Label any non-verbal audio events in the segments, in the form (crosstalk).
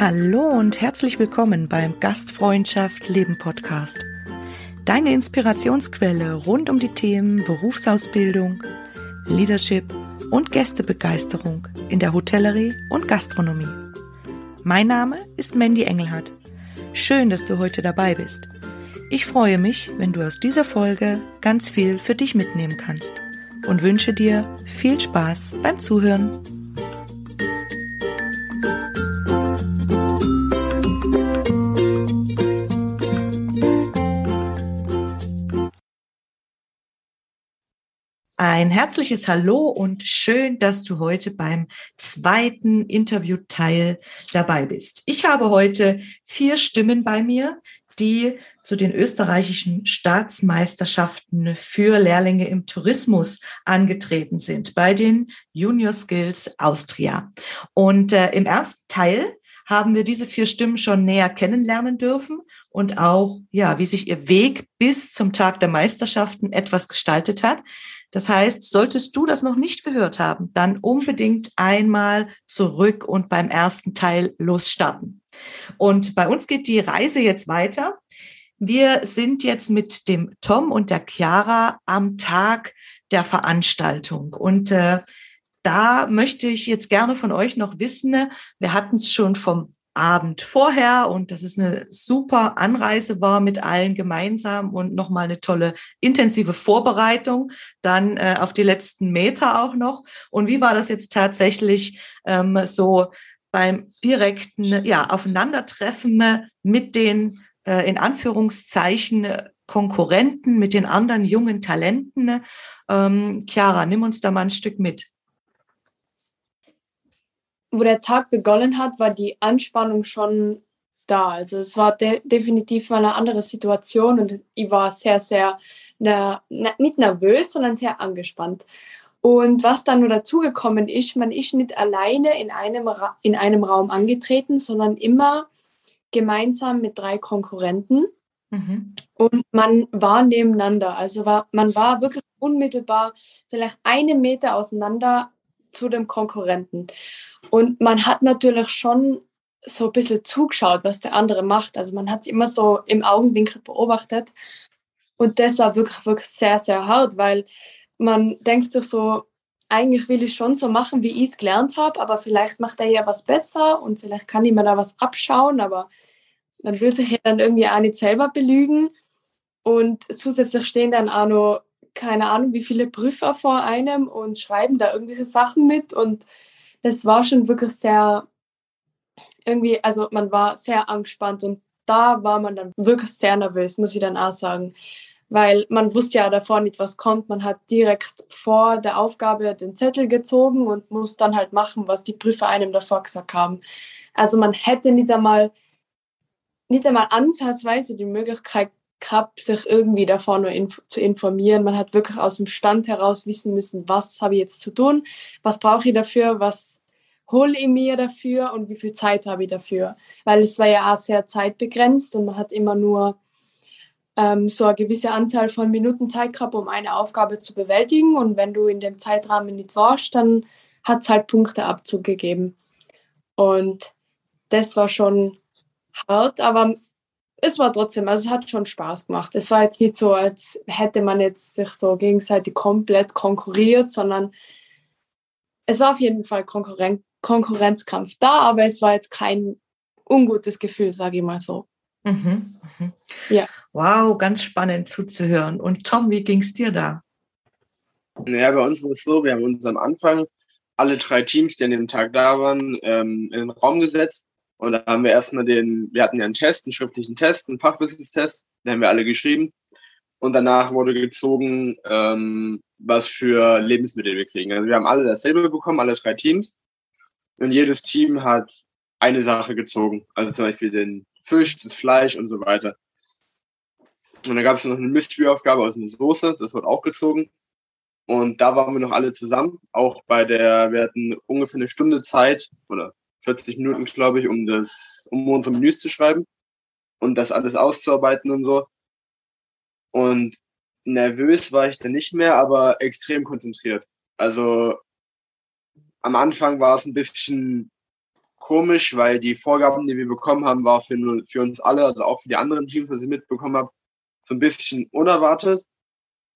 Hallo und herzlich willkommen beim Gastfreundschaft Leben Podcast. Deine Inspirationsquelle rund um die Themen Berufsausbildung, Leadership und Gästebegeisterung in der Hotellerie und Gastronomie. Mein Name ist Mandy Engelhardt. Schön, dass du heute dabei bist. Ich freue mich, wenn du aus dieser Folge ganz viel für dich mitnehmen kannst und wünsche dir viel Spaß beim Zuhören. Ein herzliches Hallo und schön, dass du heute beim zweiten Interviewteil dabei bist. Ich habe heute vier Stimmen bei mir, die zu den österreichischen Staatsmeisterschaften für Lehrlinge im Tourismus angetreten sind bei den Junior Skills Austria. Und äh, im ersten Teil haben wir diese vier Stimmen schon näher kennenlernen dürfen und auch, ja, wie sich ihr Weg bis zum Tag der Meisterschaften etwas gestaltet hat. Das heißt, solltest du das noch nicht gehört haben, dann unbedingt einmal zurück und beim ersten Teil losstarten. Und bei uns geht die Reise jetzt weiter. Wir sind jetzt mit dem Tom und der Chiara am Tag der Veranstaltung. Und äh, da möchte ich jetzt gerne von euch noch wissen, wir hatten es schon vom Abend vorher und dass es eine super Anreise war mit allen gemeinsam und nochmal eine tolle intensive Vorbereitung, dann äh, auf die letzten Meter auch noch. Und wie war das jetzt tatsächlich ähm, so beim direkten ja, Aufeinandertreffen mit den äh, in Anführungszeichen Konkurrenten, mit den anderen jungen Talenten? Ähm, Chiara, nimm uns da mal ein Stück mit wo der Tag begonnen hat, war die Anspannung schon da. Also es war de definitiv eine andere Situation und ich war sehr, sehr, ne, ne, nicht nervös, sondern sehr angespannt. Und was dann nur dazugekommen ist, man ist nicht alleine in einem, Ra in einem Raum angetreten, sondern immer gemeinsam mit drei Konkurrenten. Mhm. Und man war nebeneinander. Also war, man war wirklich unmittelbar vielleicht einen Meter auseinander zu dem Konkurrenten. Und man hat natürlich schon so ein bisschen zugeschaut, was der andere macht. Also man hat es immer so im Augenwinkel beobachtet. Und das war wirklich, wirklich sehr, sehr hart, weil man denkt sich so, eigentlich will ich schon so machen, wie ich es gelernt habe, aber vielleicht macht er ja was besser und vielleicht kann ich mir da was abschauen, aber man will sich ja dann irgendwie auch nicht selber belügen. Und zusätzlich stehen dann auch noch, keine Ahnung, wie viele Prüfer vor einem und schreiben da irgendwelche Sachen mit und das war schon wirklich sehr, irgendwie, also man war sehr angespannt und da war man dann wirklich sehr nervös, muss ich dann auch sagen. Weil man wusste ja davor nicht, was kommt. Man hat direkt vor der Aufgabe den Zettel gezogen und muss dann halt machen, was die Prüfer einem davor gesagt haben. Also man hätte nicht einmal, nicht einmal ansatzweise die Möglichkeit gehabt, sich irgendwie davor nur inf zu informieren. Man hat wirklich aus dem Stand heraus wissen müssen, was habe ich jetzt zu tun, was brauche ich dafür, was hole ich mir dafür und wie viel Zeit habe ich dafür. Weil es war ja auch sehr zeitbegrenzt und man hat immer nur ähm, so eine gewisse Anzahl von Minuten Zeit gehabt, um eine Aufgabe zu bewältigen. Und wenn du in dem Zeitrahmen nicht warst, dann hat es halt Punkteabzug gegeben. Und das war schon hart, aber es war trotzdem, also es hat schon Spaß gemacht. Es war jetzt nicht so, als hätte man jetzt sich so gegenseitig komplett konkurriert, sondern es war auf jeden Fall Konkurren Konkurrenzkampf da, aber es war jetzt kein ungutes Gefühl, sage ich mal so. Mhm, mhm. Ja. Wow, ganz spannend zuzuhören. Und Tom, wie ging es dir da? Ja, bei uns war es so, wir haben uns am Anfang alle drei Teams, die an dem Tag da waren, ähm, in den Raum gesetzt und da haben wir erstmal den, wir hatten ja einen Test, einen schriftlichen Test, einen Fachwissenstest, den haben wir alle geschrieben. Und danach wurde gezogen, ähm, was für Lebensmittel wir kriegen. Also wir haben alle dasselbe bekommen, alle drei Teams. Und jedes Team hat eine Sache gezogen. Also zum Beispiel den Fisch, das Fleisch und so weiter. Und dann gab es noch eine Mystery-Aufgabe aus einer Soße, das wurde auch gezogen. Und da waren wir noch alle zusammen. Auch bei der, wir hatten ungefähr eine Stunde Zeit oder 40 Minuten, glaube ich, um das, um unsere Menüs zu schreiben und das alles auszuarbeiten und so. Und nervös war ich dann nicht mehr, aber extrem konzentriert. Also am Anfang war es ein bisschen komisch, weil die Vorgaben, die wir bekommen haben, war für, für uns alle, also auch für die anderen Teams, was ich mitbekommen habe, so ein bisschen unerwartet.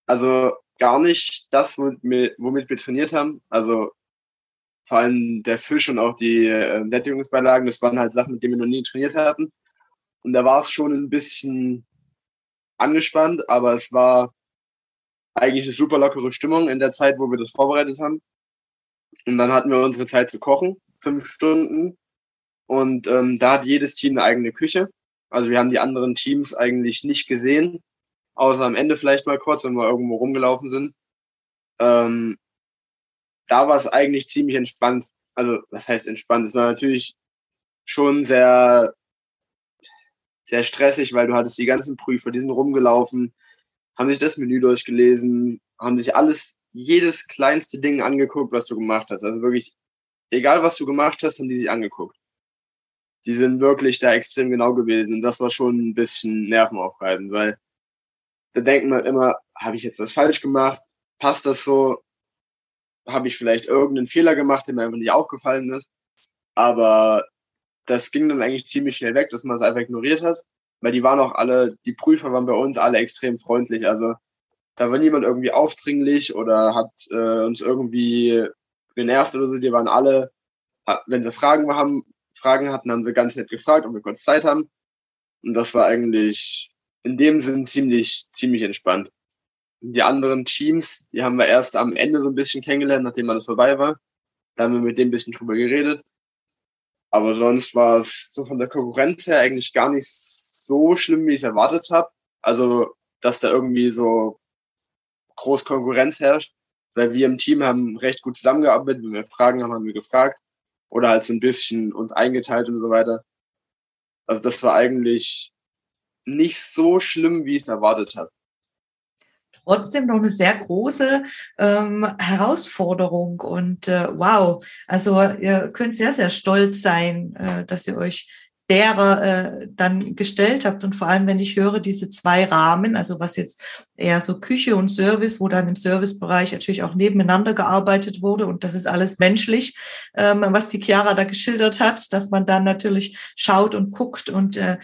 Also gar nicht das, womit, wir trainiert haben. Also vor allem der Fisch und auch die äh, Sättigungsbeilagen, das waren halt Sachen, mit denen wir noch nie trainiert hatten. Und da war es schon ein bisschen angespannt, aber es war eigentlich eine super lockere Stimmung in der Zeit, wo wir das vorbereitet haben. Und dann hatten wir unsere Zeit zu kochen, fünf Stunden. Und ähm, da hat jedes Team eine eigene Küche. Also wir haben die anderen Teams eigentlich nicht gesehen, außer am Ende vielleicht mal kurz, wenn wir irgendwo rumgelaufen sind. Ähm, da war es eigentlich ziemlich entspannt. Also was heißt entspannt? Es war natürlich schon sehr sehr stressig, weil du hattest die ganzen Prüfer, die sind rumgelaufen, haben sich das Menü durchgelesen, haben sich alles, jedes kleinste Ding angeguckt, was du gemacht hast. Also wirklich, egal was du gemacht hast, haben die sich angeguckt. Die sind wirklich da extrem genau gewesen. Und das war schon ein bisschen nervenaufreibend, weil da denkt man immer, habe ich jetzt was falsch gemacht? Passt das so? Habe ich vielleicht irgendeinen Fehler gemacht, der mir einfach nicht aufgefallen ist? Aber das ging dann eigentlich ziemlich schnell weg, dass man es einfach ignoriert hat, weil die waren auch alle, die Prüfer waren bei uns alle extrem freundlich. Also da war niemand irgendwie aufdringlich oder hat äh, uns irgendwie genervt oder so. Die waren alle, wenn sie Fragen haben, Fragen hatten, haben sie ganz nett gefragt, ob wir kurz Zeit haben. Und das war eigentlich in dem Sinn ziemlich, ziemlich entspannt. Die anderen Teams, die haben wir erst am Ende so ein bisschen kennengelernt, nachdem alles vorbei war. Da haben wir mit dem ein bisschen drüber geredet. Aber sonst war es so von der Konkurrenz her eigentlich gar nicht so schlimm, wie ich es erwartet habe. Also, dass da irgendwie so groß Konkurrenz herrscht, weil wir im Team haben recht gut zusammengearbeitet. Wenn wir Fragen haben, haben wir gefragt oder halt so ein bisschen uns eingeteilt und so weiter. Also das war eigentlich nicht so schlimm, wie ich es erwartet habe trotzdem noch eine sehr große ähm, Herausforderung. Und äh, wow, also ihr könnt sehr, sehr stolz sein, äh, dass ihr euch derer äh, dann gestellt habt. Und vor allem, wenn ich höre, diese zwei Rahmen, also was jetzt eher so Küche und Service, wo dann im Servicebereich natürlich auch nebeneinander gearbeitet wurde. Und das ist alles menschlich, ähm, was die Chiara da geschildert hat, dass man dann natürlich schaut und guckt und äh,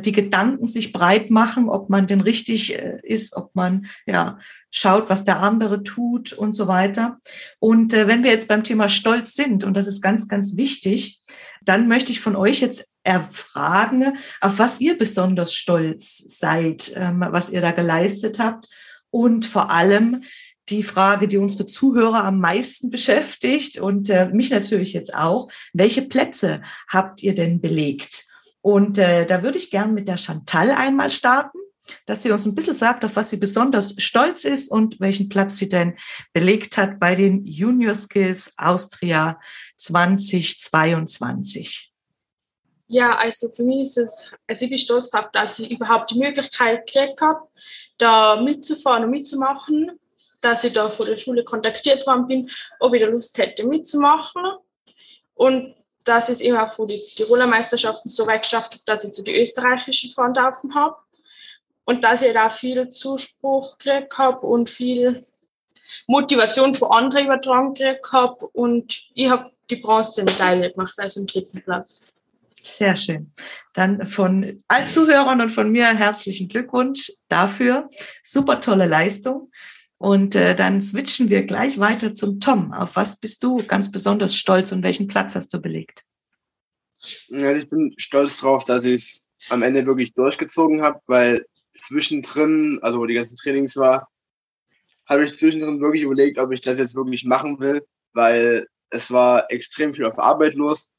die Gedanken sich breit machen, ob man denn richtig äh, ist, ob man ja schaut, was der andere tut und so weiter. Und äh, wenn wir jetzt beim Thema Stolz sind, und das ist ganz, ganz wichtig, dann möchte ich von euch jetzt erfragen, auf was ihr besonders stolz seid, ähm, was ihr da geleistet habt und vor allem die Frage, die unsere Zuhörer am meisten (laughs) beschäftigt und äh, mich natürlich jetzt auch. Welche Plätze habt ihr denn belegt? Und äh, da würde ich gern mit der Chantal einmal starten, dass sie uns ein bisschen sagt, auf was sie besonders stolz ist und welchen Platz sie denn belegt hat bei den Junior Skills Austria 2022. Ja, also für mich ist es, also ich bin stolz darauf, dass ich überhaupt die Möglichkeit gekriegt habe, da mitzufahren und mitzumachen, dass ich da von der Schule kontaktiert worden bin, ob ich da Lust hätte mitzumachen. Und dass ich es immer von den Tiroler Meisterschaften so weit geschafft habe, dass ich zu den österreichischen fahren dürfen habe. Und dass ich da viel Zuspruch gekriegt habe und viel Motivation von anderen übertragen gekriegt habe. Und ich habe die Bronzemedaille gemacht, also im dritten Platz. Sehr schön. Dann von allen Zuhörern und von mir herzlichen Glückwunsch dafür. Super tolle Leistung. Und äh, dann switchen wir gleich weiter zum Tom. Auf was bist du ganz besonders stolz und welchen Platz hast du belegt? Also ich bin stolz drauf, dass ich es am Ende wirklich durchgezogen habe, weil zwischendrin, also wo die ganzen Trainings war, habe ich zwischendrin wirklich überlegt, ob ich das jetzt wirklich machen will, weil es war extrem viel auf Arbeit los,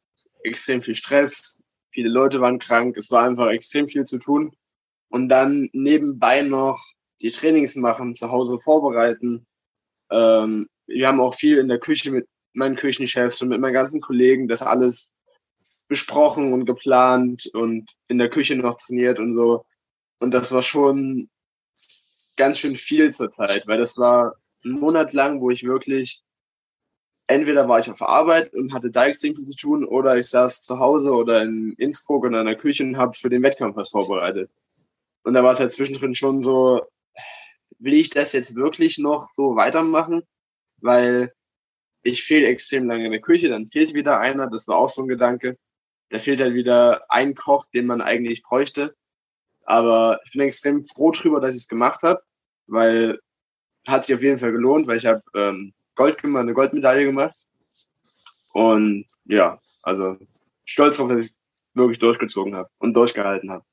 extrem viel Stress, viele Leute waren krank, es war einfach extrem viel zu tun. Und dann nebenbei noch die Trainings machen, zu Hause vorbereiten. Ähm, wir haben auch viel in der Küche mit meinen Küchenchefs und mit meinen ganzen Kollegen das alles besprochen und geplant und in der Küche noch trainiert und so. Und das war schon ganz schön viel zur Zeit, weil das war ein Monat lang, wo ich wirklich entweder war ich auf Arbeit und hatte viel zu tun oder ich saß zu Hause oder in Innsbruck in der Küche und habe für den Wettkampf was vorbereitet. Und da war es halt zwischendrin schon so, will ich das jetzt wirklich noch so weitermachen? Weil ich fehle extrem lange in der Küche, dann fehlt wieder einer, das war auch so ein Gedanke. Da fehlt halt wieder ein Koch, den man eigentlich bräuchte. Aber ich bin extrem froh drüber, dass ich es gemacht habe, weil hat sich auf jeden Fall gelohnt, weil ich habe ähm, Gold gemacht, eine Goldmedaille gemacht. Und ja, also stolz darauf, dass ich es wirklich durchgezogen habe und durchgehalten habe.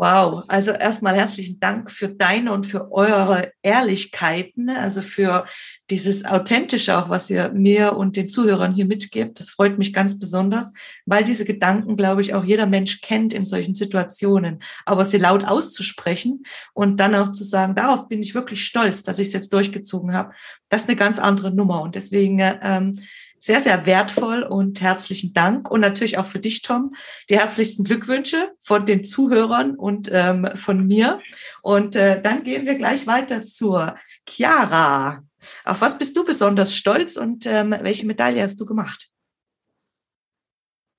Wow, also erstmal herzlichen Dank für deine und für eure Ehrlichkeiten, ne? also für dieses Authentische auch, was ihr mir und den Zuhörern hier mitgebt. Das freut mich ganz besonders, weil diese Gedanken, glaube ich, auch jeder Mensch kennt in solchen Situationen. Aber sie laut auszusprechen und dann auch zu sagen, darauf bin ich wirklich stolz, dass ich es jetzt durchgezogen habe, das ist eine ganz andere Nummer. Und deswegen ähm, sehr, sehr wertvoll und herzlichen Dank. Und natürlich auch für dich, Tom, die herzlichsten Glückwünsche von den Zuhörern und ähm, von mir. Und äh, dann gehen wir gleich weiter zur Chiara. Auf was bist du besonders stolz und ähm, welche Medaille hast du gemacht?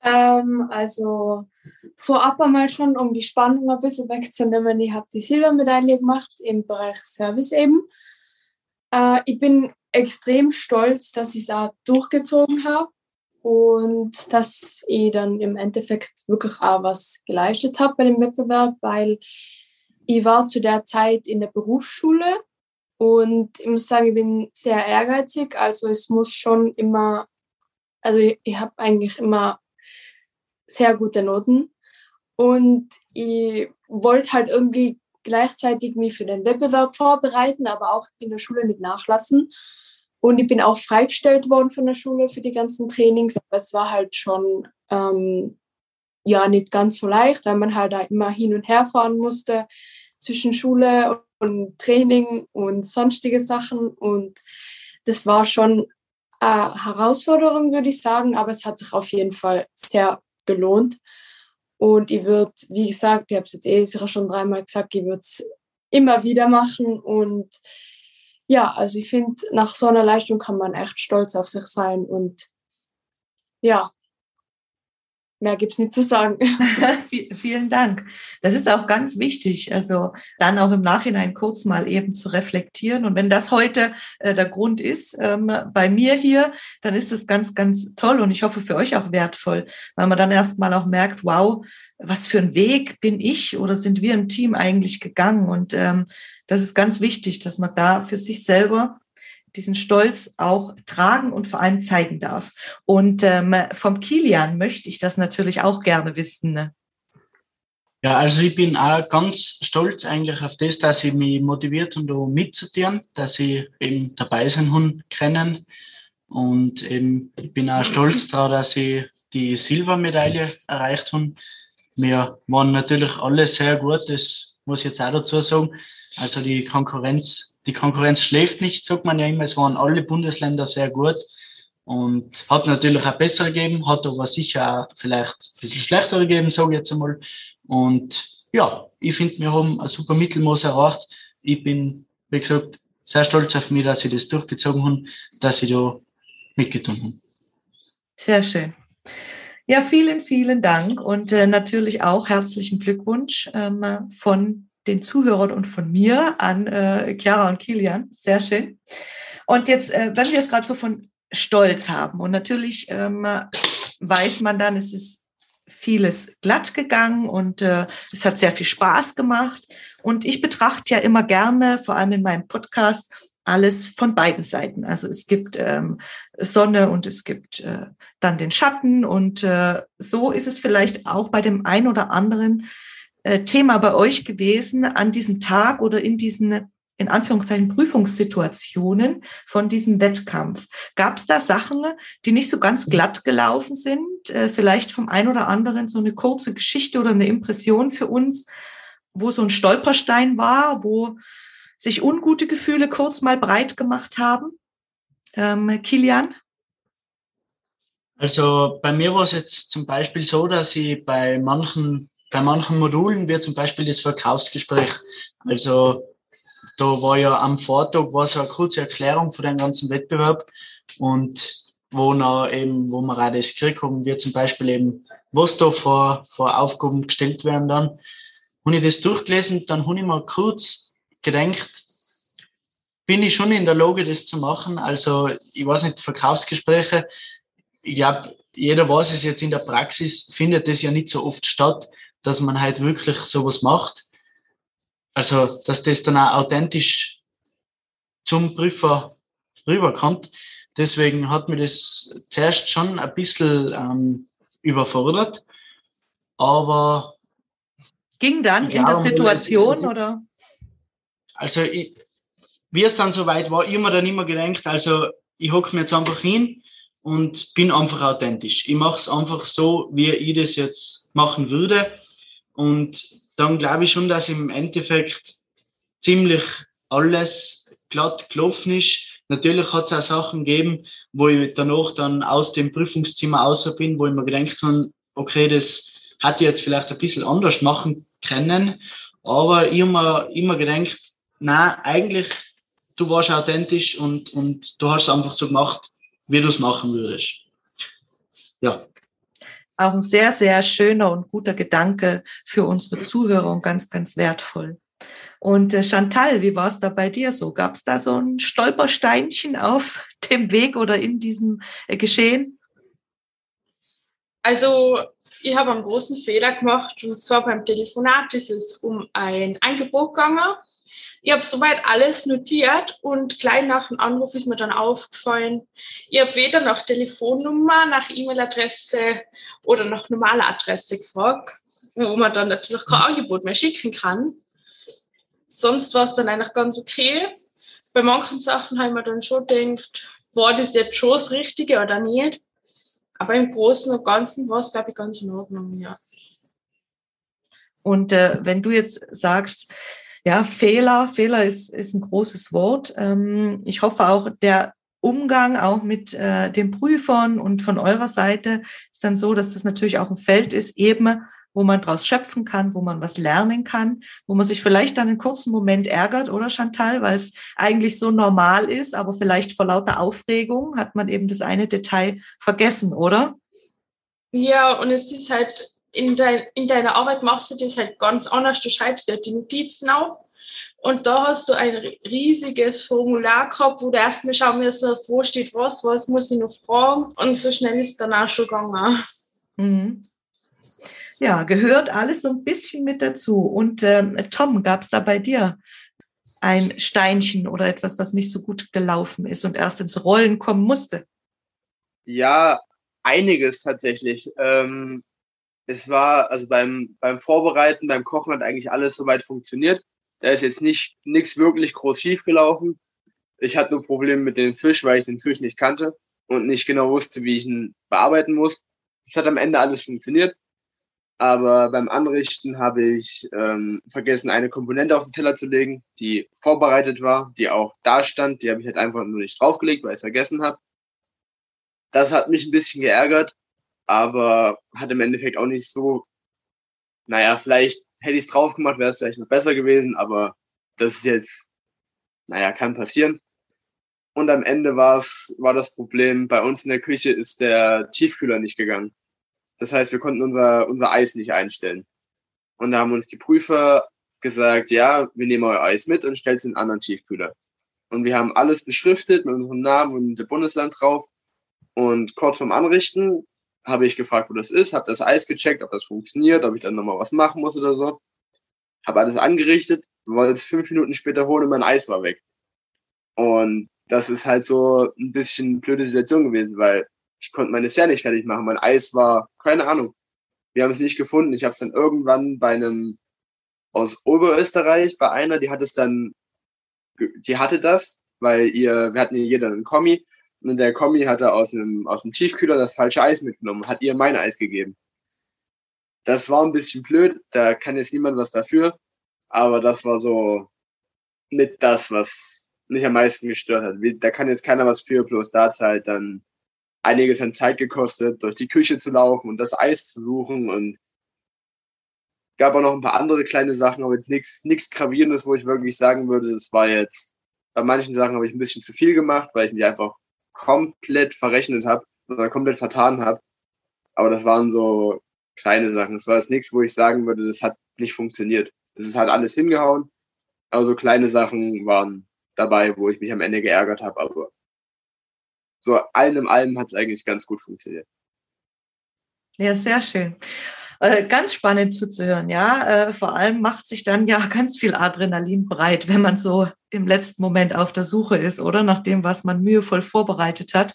Ähm, also vorab einmal schon, um die Spannung ein bisschen wegzunehmen, ich habe die Silbermedaille gemacht im Bereich Service eben. Äh, ich bin extrem stolz, dass ich es auch durchgezogen habe und dass ich dann im Endeffekt wirklich auch was geleistet habe bei dem Wettbewerb, weil ich war zu der Zeit in der Berufsschule und ich muss sagen, ich bin sehr ehrgeizig, also es muss schon immer, also ich, ich habe eigentlich immer sehr gute Noten und ich wollte halt irgendwie gleichzeitig mich für den Wettbewerb vorbereiten, aber auch in der Schule nicht nachlassen. Und ich bin auch freigestellt worden von der Schule für die ganzen Trainings. Aber es war halt schon ähm, ja nicht ganz so leicht, weil man halt da immer hin und her fahren musste zwischen Schule und Training und sonstige Sachen. Und das war schon eine Herausforderung, würde ich sagen, aber es hat sich auf jeden Fall sehr gelohnt. Und ich würde, wie gesagt, ich habe es jetzt eh schon dreimal gesagt, ich würde es immer wieder machen. Und ja, also ich finde, nach so einer Leistung kann man echt stolz auf sich sein. Und ja, Mehr gibt's nicht zu sagen. (laughs) Vielen Dank. Das ist auch ganz wichtig, also dann auch im Nachhinein kurz mal eben zu reflektieren. Und wenn das heute äh, der Grund ist ähm, bei mir hier, dann ist es ganz, ganz toll und ich hoffe für euch auch wertvoll, weil man dann erstmal auch merkt, wow, was für ein Weg bin ich oder sind wir im Team eigentlich gegangen? Und ähm, das ist ganz wichtig, dass man da für sich selber diesen Stolz auch tragen und vor allem zeigen darf. Und ähm, vom Kilian möchte ich das natürlich auch gerne wissen. Ne? Ja, also ich bin auch ganz stolz eigentlich auf das, dass ich mich motiviert und da mitzutieren, dass ich eben dabei sein können. Und eben, ich bin auch stolz darauf, dass ich die Silbermedaille erreicht habe. Wir waren natürlich alle sehr gut, das muss ich jetzt auch dazu sagen. Also die Konkurrenz die Konkurrenz schläft nicht, sagt man ja immer. Es waren alle Bundesländer sehr gut und hat natürlich auch besser gegeben, hat aber sicher auch vielleicht ein bisschen schlechter gegeben, sage ich jetzt einmal. Und ja, ich finde, wir haben ein super Mittelmaß erreicht. Ich bin, wie gesagt, sehr stolz auf mich, dass ich das durchgezogen habe, dass ich da mitgetan habe. Sehr schön. Ja, vielen, vielen Dank und äh, natürlich auch herzlichen Glückwunsch ähm, von den Zuhörern und von mir an äh, Chiara und Kilian. Sehr schön. Und jetzt, äh, wenn wir es gerade so von Stolz haben und natürlich ähm, weiß man dann, es ist vieles glatt gegangen und äh, es hat sehr viel Spaß gemacht. Und ich betrachte ja immer gerne, vor allem in meinem Podcast, alles von beiden Seiten. Also es gibt ähm, Sonne und es gibt äh, dann den Schatten und äh, so ist es vielleicht auch bei dem einen oder anderen äh, Thema bei euch gewesen an diesem Tag oder in diesen in Anführungszeichen Prüfungssituationen von diesem Wettkampf. Gab es da Sachen, die nicht so ganz glatt gelaufen sind? Äh, vielleicht vom einen oder anderen so eine kurze Geschichte oder eine Impression für uns, wo so ein Stolperstein war, wo sich ungute Gefühle kurz mal breit gemacht haben? Ähm, Kilian? Also bei mir war es jetzt zum Beispiel so, dass ich bei manchen bei manchen Modulen wird zum Beispiel das Verkaufsgespräch. Also da war ja am Vortag war so eine kurze Erklärung von dem ganzen Wettbewerb und wo noch eben, wo wir auch das gekriegt haben, wird zum Beispiel eben, was da vor, vor Aufgaben gestellt werden dann. Habe ich das durchgelesen, dann habe ich mal kurz gedenkt, bin ich schon in der Lage, das zu machen. Also, ich weiß nicht, Verkaufsgespräche, ich glaube, jeder weiß es jetzt in der Praxis, findet das ja nicht so oft statt, dass man halt wirklich sowas macht. Also, dass das dann auch authentisch zum Prüfer rüberkommt. Deswegen hat mir das zuerst schon ein bisschen ähm, überfordert. Aber. Ging dann in der Situation es, oder? Also, ich, wie es dann soweit war, ich habe mir dann immer gedacht, also ich hocke mir jetzt einfach hin und bin einfach authentisch. Ich mache es einfach so, wie ich das jetzt machen würde. Und dann glaube ich schon, dass im Endeffekt ziemlich alles glatt gelaufen ist. Natürlich hat es auch Sachen gegeben, wo ich danach dann aus dem Prüfungszimmer außer bin, wo ich mir gedacht habe, okay, das hätte ich jetzt vielleicht ein bisschen anders machen können. Aber ich habe mir immer gedacht, na eigentlich du warst authentisch und, und du hast es einfach so gemacht, wie du es machen würdest. Ja. Auch ein sehr, sehr schöner und guter Gedanke für unsere Zuhörer und ganz, ganz wertvoll. Und äh, Chantal, wie war es da bei dir so? Gab es da so ein Stolpersteinchen auf (laughs) dem Weg oder in diesem äh, Geschehen? Also ich habe einen großen Fehler gemacht und zwar beim Telefonat ist es um ein Angebot gegangen ich habe soweit alles notiert und gleich nach dem Anruf ist mir dann aufgefallen, ich habe weder nach Telefonnummer, nach E-Mail-Adresse oder nach normaler Adresse gefragt, wo man dann natürlich kein Angebot mehr schicken kann. Sonst war es dann eigentlich ganz okay. Bei manchen Sachen habe ich mir dann schon gedacht, war das jetzt schon das Richtige oder nicht? Aber im Großen und Ganzen war es, glaube ich, ganz in Ordnung, ja. Und äh, wenn du jetzt sagst, ja, Fehler, Fehler ist, ist ein großes Wort. Ähm, ich hoffe auch, der Umgang auch mit äh, den Prüfern und von eurer Seite ist dann so, dass das natürlich auch ein Feld ist, eben wo man daraus schöpfen kann, wo man was lernen kann, wo man sich vielleicht dann einen kurzen Moment ärgert, oder Chantal, weil es eigentlich so normal ist, aber vielleicht vor lauter Aufregung hat man eben das eine Detail vergessen, oder? Ja, und es ist halt in, dein, in deiner Arbeit machst du das halt ganz anders. Du schreibst dir die Notizen auf und da hast du ein riesiges Formular gehabt, wo du erstmal schauen müssen hast, wo steht was, was muss ich noch fragen. Und so schnell ist es dann auch schon gegangen. Mhm. Ja, gehört alles so ein bisschen mit dazu. Und ähm, Tom, gab es da bei dir ein Steinchen oder etwas, was nicht so gut gelaufen ist und erst ins Rollen kommen musste? Ja, einiges tatsächlich. Ähm, es war, also beim, beim Vorbereiten, beim Kochen hat eigentlich alles soweit funktioniert. Da ist jetzt nicht nichts wirklich groß schief gelaufen. Ich hatte nur Probleme mit dem Fisch, weil ich den Fisch nicht kannte und nicht genau wusste, wie ich ihn bearbeiten muss. Es hat am Ende alles funktioniert. Aber beim Anrichten habe ich ähm, vergessen, eine Komponente auf den Teller zu legen, die vorbereitet war, die auch da stand. Die habe ich halt einfach nur nicht draufgelegt, weil ich es vergessen habe. Das hat mich ein bisschen geärgert, aber hat im Endeffekt auch nicht so, naja, vielleicht hätte ich es drauf gemacht, wäre es vielleicht noch besser gewesen, aber das ist jetzt, naja, kann passieren. Und am Ende war es, war das Problem, bei uns in der Küche ist der Tiefkühler nicht gegangen. Das heißt, wir konnten unser, unser Eis nicht einstellen. Und da haben uns die Prüfer gesagt, ja, wir nehmen euer Eis mit und stellt es in einen anderen Tiefkühler. Und wir haben alles beschriftet mit unserem Namen und dem Bundesland drauf. Und kurz vorm Anrichten habe ich gefragt, wo das ist, habe das Eis gecheckt, ob das funktioniert, ob ich dann nochmal was machen muss oder so. Habe alles angerichtet, wollte es fünf Minuten später holen und mein Eis war weg. Und das ist halt so ein bisschen blöde Situation gewesen, weil ich konnte meine Dessert nicht fertig machen. Mein Eis war, keine Ahnung. Wir haben es nicht gefunden. Ich habe es dann irgendwann bei einem aus Oberösterreich, bei einer, die hat es dann, die hatte das, weil ihr, wir hatten ja jeder einen Kommi der Kommi hatte aus dem, aus dem Tiefkühler das falsche Eis mitgenommen, hat ihr mein Eis gegeben. Das war ein bisschen blöd, da kann jetzt niemand was dafür, aber das war so mit das, was mich am meisten gestört hat. Da kann jetzt keiner was für, bloß da hat halt dann einiges an Zeit gekostet, durch die Küche zu laufen und das Eis zu suchen und gab auch noch ein paar andere kleine Sachen, aber jetzt nichts nichts gravierendes, wo ich wirklich sagen würde, es war jetzt bei manchen Sachen habe ich ein bisschen zu viel gemacht, weil ich mich einfach komplett verrechnet habe oder komplett vertan habe. Aber das waren so kleine Sachen. Das war jetzt nichts, wo ich sagen würde, das hat nicht funktioniert. Das ist halt alles hingehauen. Also kleine Sachen waren dabei, wo ich mich am Ende geärgert habe, aber so allem allem hat es eigentlich ganz gut funktioniert. Ja, sehr schön. Äh, ganz spannend zuzuhören, ja. Äh, vor allem macht sich dann ja (laughs) ganz viel Adrenalin breit, wenn man so im letzten Moment auf der Suche ist, oder nach dem, was man mühevoll vorbereitet hat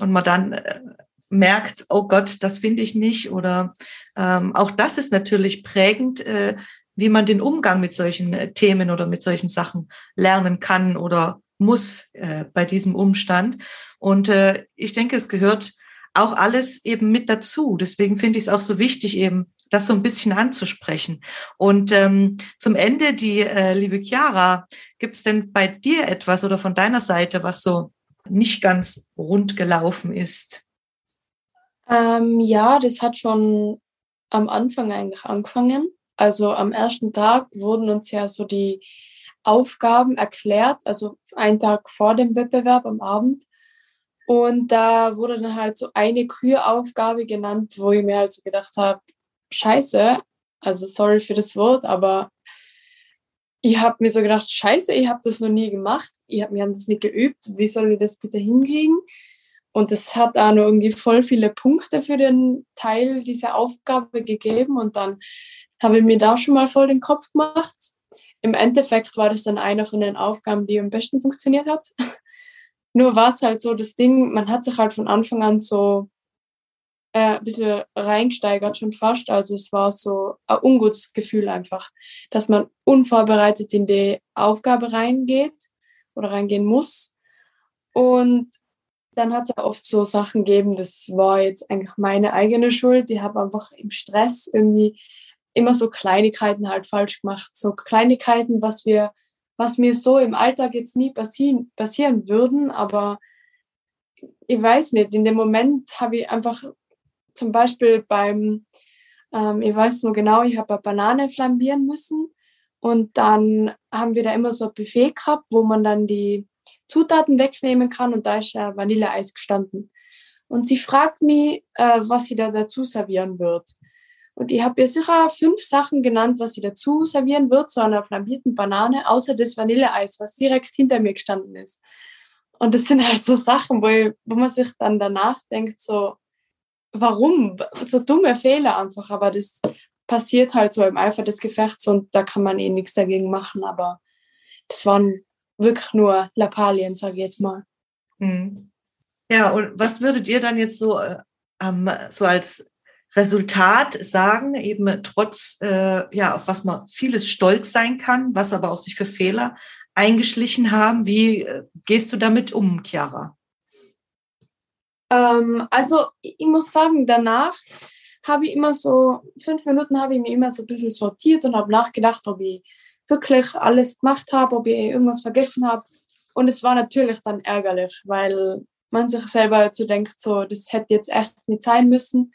und man dann äh, merkt, oh Gott, das finde ich nicht. Oder ähm, auch das ist natürlich prägend, äh, wie man den Umgang mit solchen äh, Themen oder mit solchen Sachen lernen kann oder muss bei diesem Umstand. Und ich denke, es gehört auch alles eben mit dazu. Deswegen finde ich es auch so wichtig, eben das so ein bisschen anzusprechen. Und ähm, zum Ende, die äh, liebe Chiara, gibt es denn bei dir etwas oder von deiner Seite, was so nicht ganz rund gelaufen ist? Ähm, ja, das hat schon am Anfang eigentlich angefangen. Also am ersten Tag wurden uns ja so die Aufgaben erklärt, also einen Tag vor dem Wettbewerb am Abend. Und da wurde dann halt so eine Küraufgabe genannt, wo ich mir halt so gedacht habe, scheiße, also sorry für das Wort, aber ich habe mir so gedacht, scheiße, ich habe das noch nie gemacht, ich hab, wir haben das nicht geübt, wie soll ich das bitte hinkriegen? Und es hat auch noch irgendwie voll viele Punkte für den Teil dieser Aufgabe gegeben und dann habe ich mir da schon mal voll den Kopf gemacht. Im Endeffekt war das dann einer von den Aufgaben, die am besten funktioniert hat. Nur war es halt so das Ding, man hat sich halt von Anfang an so äh, ein bisschen reingesteigert schon fast. Also es war so ein ungutes Gefühl einfach, dass man unvorbereitet in die Aufgabe reingeht oder reingehen muss. Und dann hat es oft so Sachen gegeben, das war jetzt eigentlich meine eigene Schuld. Ich habe einfach im Stress irgendwie immer so Kleinigkeiten halt falsch gemacht. So Kleinigkeiten, was wir was mir so im Alltag jetzt nie passieren, passieren würden, aber ich weiß nicht, in dem Moment habe ich einfach zum Beispiel beim, ähm, ich weiß nur genau, ich habe eine Banane flambieren müssen und dann haben wir da immer so ein Buffet gehabt, wo man dann die Zutaten wegnehmen kann und da ist ja Vanilleeis gestanden. Und sie fragt mich, äh, was sie da dazu servieren wird. Und ich habe ihr sicher fünf Sachen genannt, was sie dazu servieren wird, zu einer flambierten Banane, außer das Vanilleeis, was direkt hinter mir gestanden ist. Und das sind halt so Sachen, wo, ich, wo man sich dann danach denkt, so, warum? So dumme Fehler einfach, aber das passiert halt so im Eifer des Gefechts und da kann man eh nichts dagegen machen, aber das waren wirklich nur Lappalien, sage ich jetzt mal. Mhm. Ja, und was würdet ihr dann jetzt so, äh, so als Resultat sagen, eben trotz, äh, ja, auf was man vieles stolz sein kann, was aber auch sich für Fehler eingeschlichen haben. Wie äh, gehst du damit um, Chiara? Ähm, also ich muss sagen, danach habe ich immer so, fünf Minuten habe ich mir immer so ein bisschen sortiert und habe nachgedacht, ob ich wirklich alles gemacht habe, ob ich irgendwas vergessen habe. Und es war natürlich dann ärgerlich, weil man sich selber zu denkt, so, das hätte jetzt echt nicht sein müssen.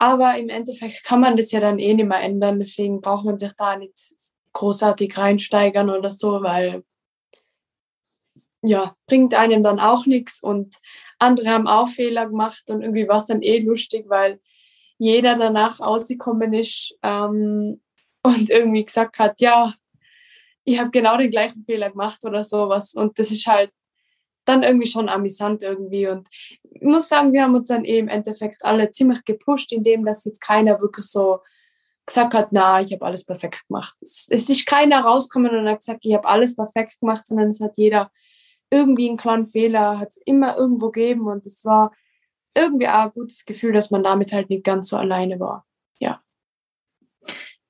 Aber im Endeffekt kann man das ja dann eh nicht mehr ändern. Deswegen braucht man sich da nicht großartig reinsteigern oder so, weil ja, bringt einem dann auch nichts. Und andere haben auch Fehler gemacht und irgendwie war es dann eh lustig, weil jeder danach ausgekommen ist ähm, und irgendwie gesagt hat, ja, ich habe genau den gleichen Fehler gemacht oder sowas. Und das ist halt dann irgendwie schon amüsant irgendwie. Und ich muss sagen, wir haben uns dann eben im Endeffekt alle ziemlich gepusht, indem dass jetzt keiner wirklich so gesagt hat, na, ich habe alles perfekt gemacht. Es, es ist keiner rausgekommen und hat gesagt, ich habe alles perfekt gemacht, sondern es hat jeder irgendwie einen kleinen Fehler, hat es immer irgendwo gegeben und es war irgendwie auch ein gutes Gefühl, dass man damit halt nicht ganz so alleine war.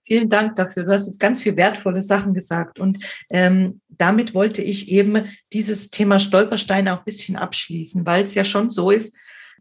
Vielen Dank dafür. Du hast jetzt ganz viel wertvolle Sachen gesagt. Und ähm, damit wollte ich eben dieses Thema Stolpersteine auch ein bisschen abschließen, weil es ja schon so ist,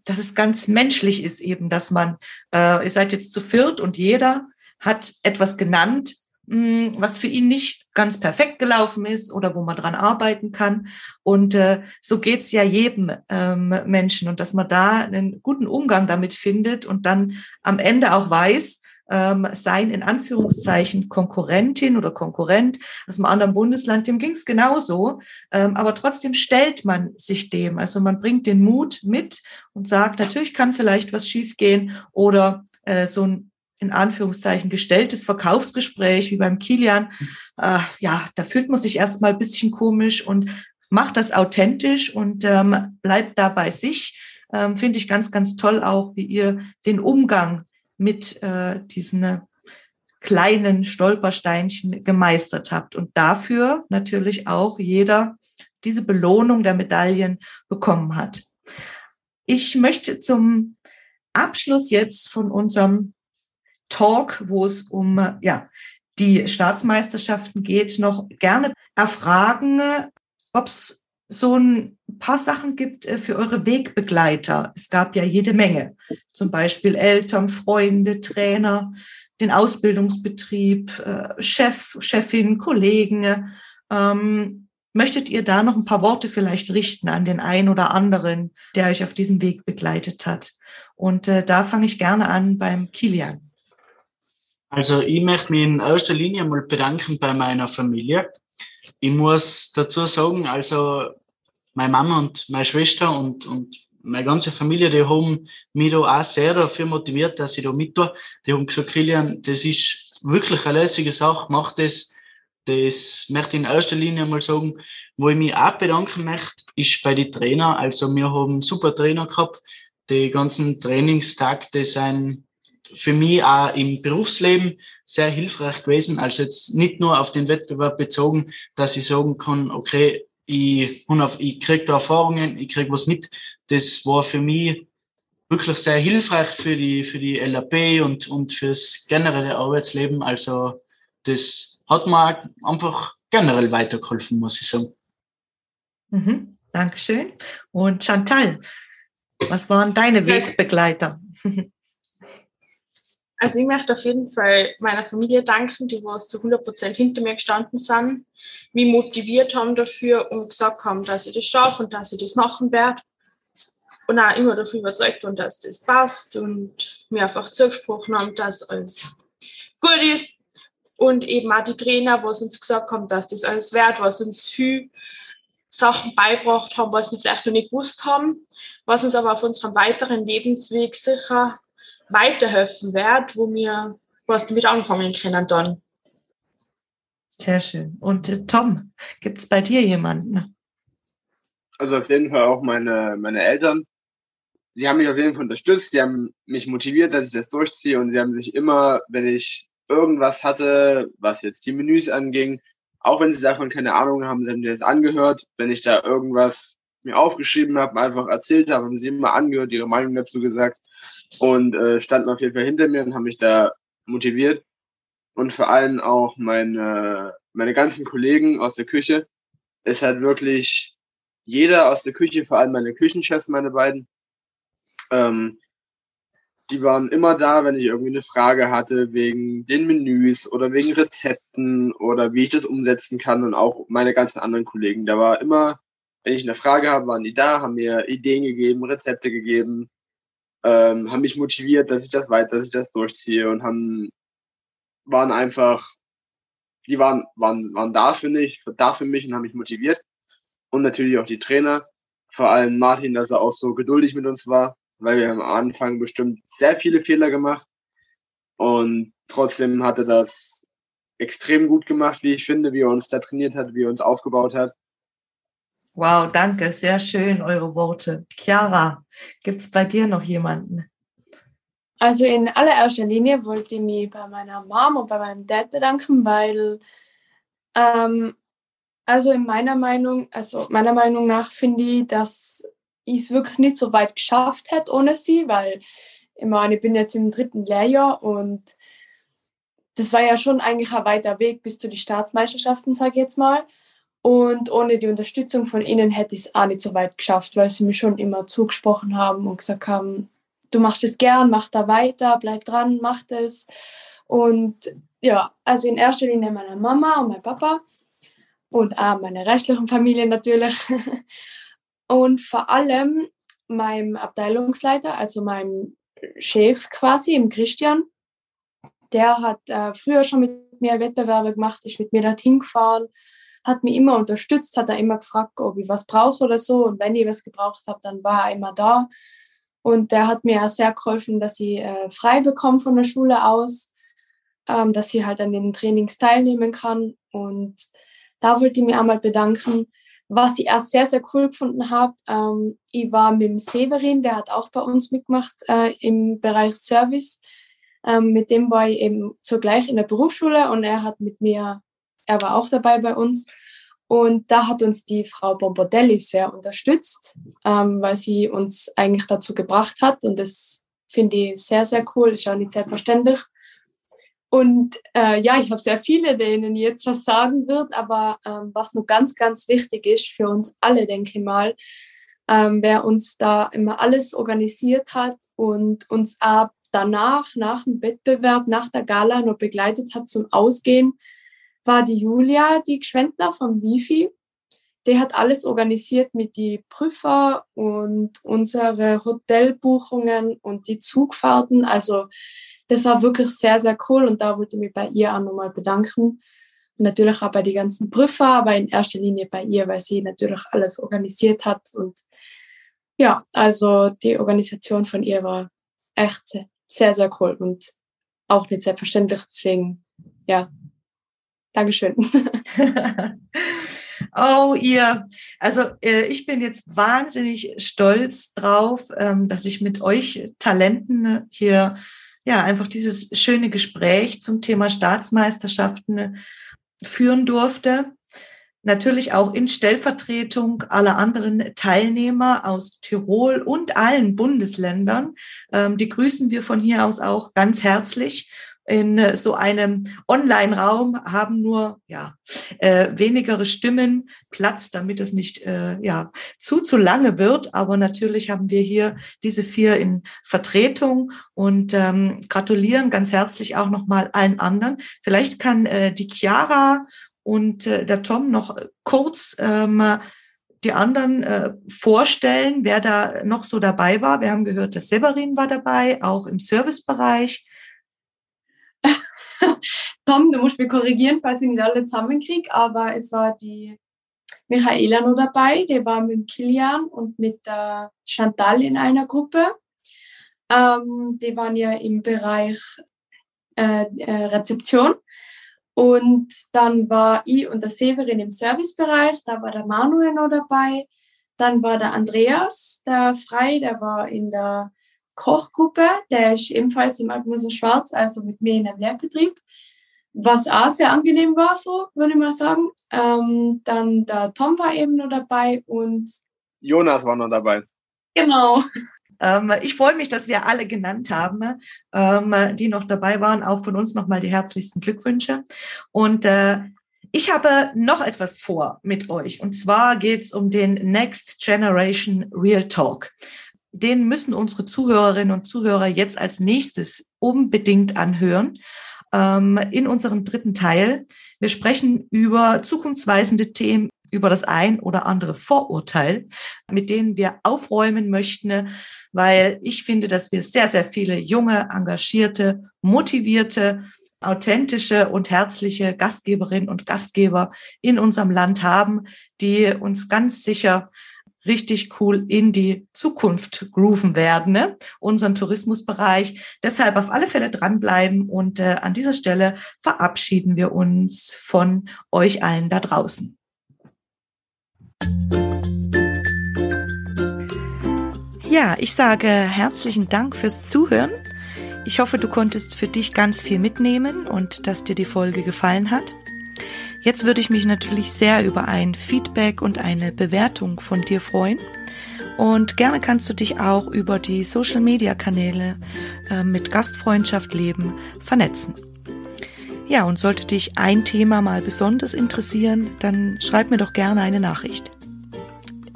dass es ganz menschlich ist eben, dass man, äh, ihr seid jetzt zu viert und jeder hat etwas genannt, mh, hm, was für ihn nicht ganz perfekt gelaufen ist oder wo man dran arbeiten kann. Und äh, so geht's ja jedem ähm, Menschen und dass man da einen guten Umgang damit findet und dann am Ende auch weiß, ähm, sein in Anführungszeichen Konkurrentin oder Konkurrent aus einem anderen Bundesland, dem ging es genauso. Ähm, aber trotzdem stellt man sich dem. Also man bringt den Mut mit und sagt, natürlich kann vielleicht was schiefgehen oder äh, so ein in Anführungszeichen gestelltes Verkaufsgespräch wie beim Kilian, äh, ja, da fühlt man sich erstmal ein bisschen komisch und macht das authentisch und ähm, bleibt da bei sich. Ähm, Finde ich ganz, ganz toll auch, wie ihr den Umgang mit äh, diesen äh, kleinen Stolpersteinchen gemeistert habt und dafür natürlich auch jeder diese Belohnung der Medaillen bekommen hat. Ich möchte zum Abschluss jetzt von unserem Talk, wo es um ja, die Staatsmeisterschaften geht, noch gerne erfragen, ob es so ein paar Sachen gibt äh, für eure Wegbegleiter. Es gab ja jede Menge, zum Beispiel Eltern, Freunde, Trainer, den Ausbildungsbetrieb, äh, Chef, Chefin, Kollegen. Ähm, möchtet ihr da noch ein paar Worte vielleicht richten an den einen oder anderen, der euch auf diesem Weg begleitet hat? Und äh, da fange ich gerne an beim Kilian. Also ich möchte mich in erster Linie mal bedanken bei meiner Familie. Ich muss dazu sagen, also meine Mama und meine Schwester und, und meine ganze Familie, die haben mich da auch sehr dafür motiviert, dass ich da mit tue. Die haben gesagt, Kilian, das ist wirklich eine lässige Sache, mach das. Das möchte ich in erster Linie mal sagen. Wo ich mich auch bedanken möchte, ist bei den Trainern. Also wir haben super Trainer gehabt. Die ganzen Trainingstag, die sind für mich auch im Berufsleben sehr hilfreich gewesen. Also jetzt nicht nur auf den Wettbewerb bezogen, dass ich sagen kann, okay, ich, ich kriege da Erfahrungen, ich kriege was mit. Das war für mich wirklich sehr hilfreich für die, für die LAP und, und fürs generelle Arbeitsleben. Also das hat mir einfach generell weitergeholfen, muss ich sagen. Mhm, Dankeschön. Und Chantal, was waren deine Wegbegleiter? (laughs) Also ich möchte auf jeden Fall meiner Familie danken, die was zu 100 Prozent hinter mir gestanden sind, mich motiviert haben dafür und gesagt haben, dass ich das schaffe und dass ich das machen werde. Und auch immer dafür überzeugt und dass das passt und mir einfach zugesprochen haben, dass alles gut ist. Und eben auch die Trainer, was uns gesagt haben, dass das alles wert, was uns viel Sachen beibracht haben, was wir vielleicht noch nicht gewusst haben, was uns aber auf unserem weiteren Lebensweg sicher weiterhelfen wird, wo wir was damit anfangen können dann. Sehr schön. Und äh, Tom, gibt es bei dir jemanden? Also auf jeden Fall auch meine, meine Eltern. Sie haben mich auf jeden Fall unterstützt, sie haben mich motiviert, dass ich das durchziehe und sie haben sich immer, wenn ich irgendwas hatte, was jetzt die Menüs anging, auch wenn sie davon keine Ahnung haben, sie haben mir das angehört. Wenn ich da irgendwas mir aufgeschrieben habe, einfach erzählt habe, haben sie immer angehört, ihre Meinung dazu gesagt und äh, standen auf jeden Fall hinter mir und haben mich da motiviert. Und vor allem auch meine, meine ganzen Kollegen aus der Küche. Es hat wirklich jeder aus der Küche, vor allem meine Küchenchefs, meine beiden, ähm, die waren immer da, wenn ich irgendwie eine Frage hatte wegen den Menüs oder wegen Rezepten oder wie ich das umsetzen kann und auch meine ganzen anderen Kollegen. Da war immer, wenn ich eine Frage habe, waren die da, haben mir Ideen gegeben, Rezepte gegeben, ähm, haben mich motiviert, dass ich das weiter, dass ich das durchziehe und haben, waren einfach, die waren, waren, waren da für mich, da für mich und haben mich motiviert. Und natürlich auch die Trainer, vor allem Martin, dass er auch so geduldig mit uns war, weil wir am Anfang bestimmt sehr viele Fehler gemacht. Und trotzdem hat er das extrem gut gemacht, wie ich finde, wie er uns da trainiert hat, wie er uns aufgebaut hat. Wow, danke, sehr schön, eure Worte. Chiara, gibt es bei dir noch jemanden? Also in allererster Linie wollte ich mich bei meiner Mom und bei meinem Dad bedanken, weil ähm, also in meiner Meinung, also meiner Meinung nach finde ich, dass ich es wirklich nicht so weit geschafft hätte ohne sie, weil ich meine, ich bin jetzt im dritten Lehrjahr und das war ja schon eigentlich ein weiter Weg bis zu den Staatsmeisterschaften, sage ich jetzt mal. Und ohne die Unterstützung von ihnen hätte ich es auch nicht so weit geschafft, weil sie mir schon immer zugesprochen haben und gesagt haben, du machst es gern, mach da weiter, bleib dran, mach das. Und ja, also in erster Linie meine Mama und mein Papa und auch meine rechtlichen Familie natürlich. (laughs) Und vor allem meinem Abteilungsleiter, also meinem Chef quasi, im Christian, der hat äh, früher schon mit mir Wettbewerbe gemacht, ist mit mir dorthin gefahren hat mich immer unterstützt, hat er immer gefragt, ob ich was brauche oder so. Und wenn ich was gebraucht habe, dann war er immer da. Und der hat mir auch sehr geholfen, dass ich äh, frei bekomme von der Schule aus, ähm, dass ich halt an den Trainings teilnehmen kann. Und da wollte ich mich einmal bedanken. Was ich erst sehr, sehr cool gefunden habe, ähm, ich war mit dem Severin, der hat auch bei uns mitgemacht äh, im Bereich Service. Ähm, mit dem war ich eben zugleich in der Berufsschule und er hat mit mir, er war auch dabei bei uns. Und da hat uns die Frau Bombardelli sehr unterstützt, ähm, weil sie uns eigentlich dazu gebracht hat. Und das finde ich sehr, sehr cool. Ist auch nicht selbstverständlich. Und äh, ja, ich habe sehr viele, denen jetzt was sagen wird, aber ähm, was nur ganz, ganz wichtig ist für uns alle, denke ich mal, ähm, wer uns da immer alles organisiert hat und uns ab danach, nach dem Wettbewerb, nach der Gala noch begleitet hat zum Ausgehen, war die Julia, die Gschwendner vom Wifi. Die hat alles organisiert mit die Prüfer und unsere Hotelbuchungen und die Zugfahrten. Also das war wirklich sehr, sehr cool und da wollte ich mich bei ihr auch nochmal bedanken. Und natürlich auch bei den ganzen Prüfer, aber in erster Linie bei ihr, weil sie natürlich alles organisiert hat. Und ja, also die Organisation von ihr war echt sehr, sehr cool und auch nicht selbstverständlich. Deswegen, ja, Dankeschön. (laughs) Oh, ihr, also äh, ich bin jetzt wahnsinnig stolz drauf, ähm, dass ich mit euch Talenten hier ja, einfach dieses schöne Gespräch zum Thema Staatsmeisterschaften äh, führen durfte. Natürlich auch in Stellvertretung aller anderen Teilnehmer aus Tirol und allen Bundesländern. Ähm, die grüßen wir von hier aus auch ganz herzlich in äh, so einem Online-Raum haben nur ja äh, wenigere Stimmen Platz, damit es nicht äh, ja zu zu lange wird. Aber natürlich haben wir hier diese vier in Vertretung und ähm, gratulieren ganz herzlich auch nochmal allen anderen. Vielleicht kann äh, die Chiara und äh, der Tom noch kurz ähm, die anderen äh, vorstellen, wer da noch so dabei war. Wir haben gehört, dass Severin war dabei, auch im Servicebereich. (laughs) Tom, du musst mich korrigieren, falls ich nicht alle zusammenkriege, aber es war die Michaela noch dabei, die war mit Kilian und mit der Chantal in einer Gruppe. Ähm, die waren ja im Bereich äh, äh, Rezeption. Und dann war ich und der Severin im Servicebereich, da war der Manuel noch dabei. Dann war der Andreas, der Frei, der war in der Kochgruppe, der ist ebenfalls im Altmoser Schwarz, also mit mir in einem Lehrbetrieb, was auch sehr angenehm war, so würde ich mal sagen. Ähm, dann der Tom war eben noch dabei und Jonas war noch dabei. Genau. Ähm, ich freue mich, dass wir alle genannt haben, ähm, die noch dabei waren. Auch von uns nochmal die herzlichsten Glückwünsche. Und äh, ich habe noch etwas vor mit euch. Und zwar geht es um den Next Generation Real Talk den müssen unsere Zuhörerinnen und Zuhörer jetzt als nächstes unbedingt anhören ähm, in unserem dritten Teil. Wir sprechen über zukunftsweisende Themen, über das ein oder andere Vorurteil, mit denen wir aufräumen möchten, weil ich finde, dass wir sehr, sehr viele junge, engagierte, motivierte, authentische und herzliche Gastgeberinnen und Gastgeber in unserem Land haben, die uns ganz sicher richtig cool in die Zukunft grooven werden, ne? unseren Tourismusbereich. Deshalb auf alle Fälle dranbleiben und äh, an dieser Stelle verabschieden wir uns von euch allen da draußen. Ja, ich sage herzlichen Dank fürs Zuhören. Ich hoffe, du konntest für dich ganz viel mitnehmen und dass dir die Folge gefallen hat. Jetzt würde ich mich natürlich sehr über ein Feedback und eine Bewertung von dir freuen. Und gerne kannst du dich auch über die Social-Media-Kanäle äh, mit Gastfreundschaft leben vernetzen. Ja, und sollte dich ein Thema mal besonders interessieren, dann schreib mir doch gerne eine Nachricht.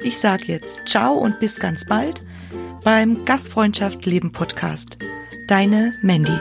Ich sage jetzt ciao und bis ganz bald beim Gastfreundschaft Leben Podcast. Deine Mandy.